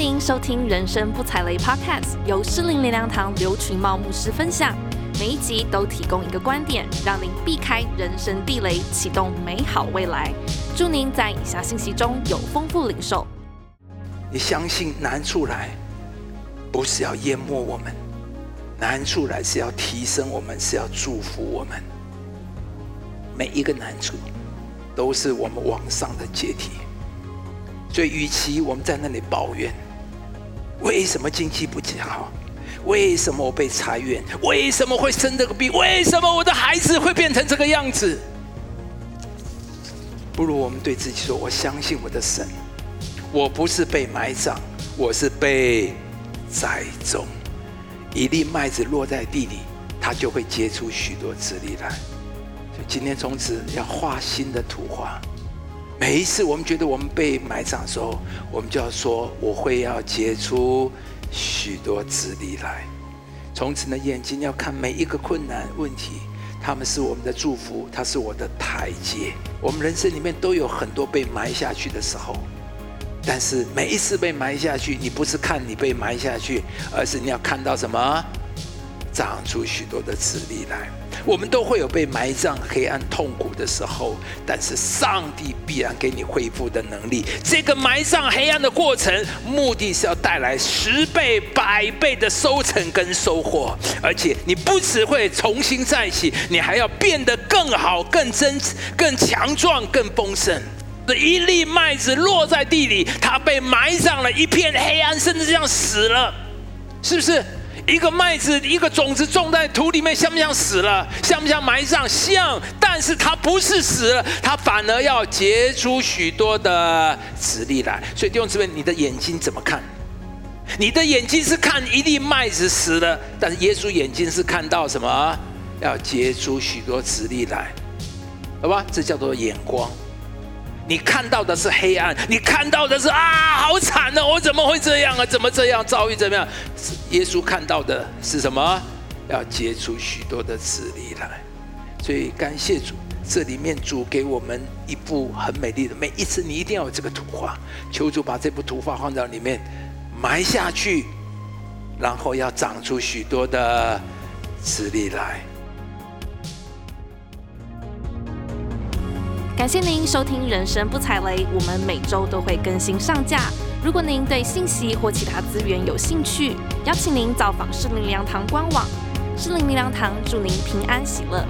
您收听《人生不踩雷》Podcast，由诗林灵粮堂刘群茂牧师分享。每一集都提供一个观点，让您避开人生地雷，启动美好未来。祝您在以下信息中有丰富领受。你相信难处来，不是要淹没我们，难处来是要提升我们，是要祝福我们。每一个难处，都是我们往上的阶梯。所以，与其我们在那里抱怨，为什么经济不佳好？为什么我被裁员？为什么会生这个病？为什么我的孩子会变成这个样子？不如我们对自己说：“我相信我的神，我不是被埋葬，我是被栽种。一粒麦子落在地里，它就会结出许多籽粒来。所以今天从此要画新的图画。每一次我们觉得我们被埋葬的时候，我们就要说：我会要结出。”许多子粒来，从此呢，眼睛要看每一个困难问题，他们是我们的祝福，它是我的台阶。我们人生里面都有很多被埋下去的时候，但是每一次被埋下去，你不是看你被埋下去，而是你要看到什么？长出许多的子粒来。我们都会有被埋葬、黑暗、痛苦的时候，但是上帝必然给你恢复的能力。这个埋葬黑暗的过程，目的是要带来十倍、百倍的收成跟收获，而且你不只会重新再起，你还要变得更好、更真、更强壮、更丰盛。这一粒麦子落在地里，它被埋葬了一片黑暗，甚至这样死了，是不是？一个麦子，一个种子种在土里面，像不像死了？像不像埋葬？像，但是它不是死了，它反而要结出许多的籽粒来。所以弟兄姊妹，你的眼睛怎么看？你的眼睛是看一粒麦子死了，但是耶稣眼睛是看到什么？要结出许多籽粒来，好吧？这叫做眼光。你看到的是黑暗，你看到的是啊，好惨呢！我怎么会这样啊？怎么这样遭遇？怎么样？耶稣看到的是什么？要结出许多的子粒来。所以感谢主，这里面主给我们一幅很美丽的。每一次你一定要有这个图画，求主把这幅图画放到里面埋下去，然后要长出许多的子粒来。感谢您收听《人生不踩雷》，我们每周都会更新上架。如果您对信息或其他资源有兴趣，邀请您造访适灵灵粮堂官网。适灵灵粮堂祝您平安喜乐。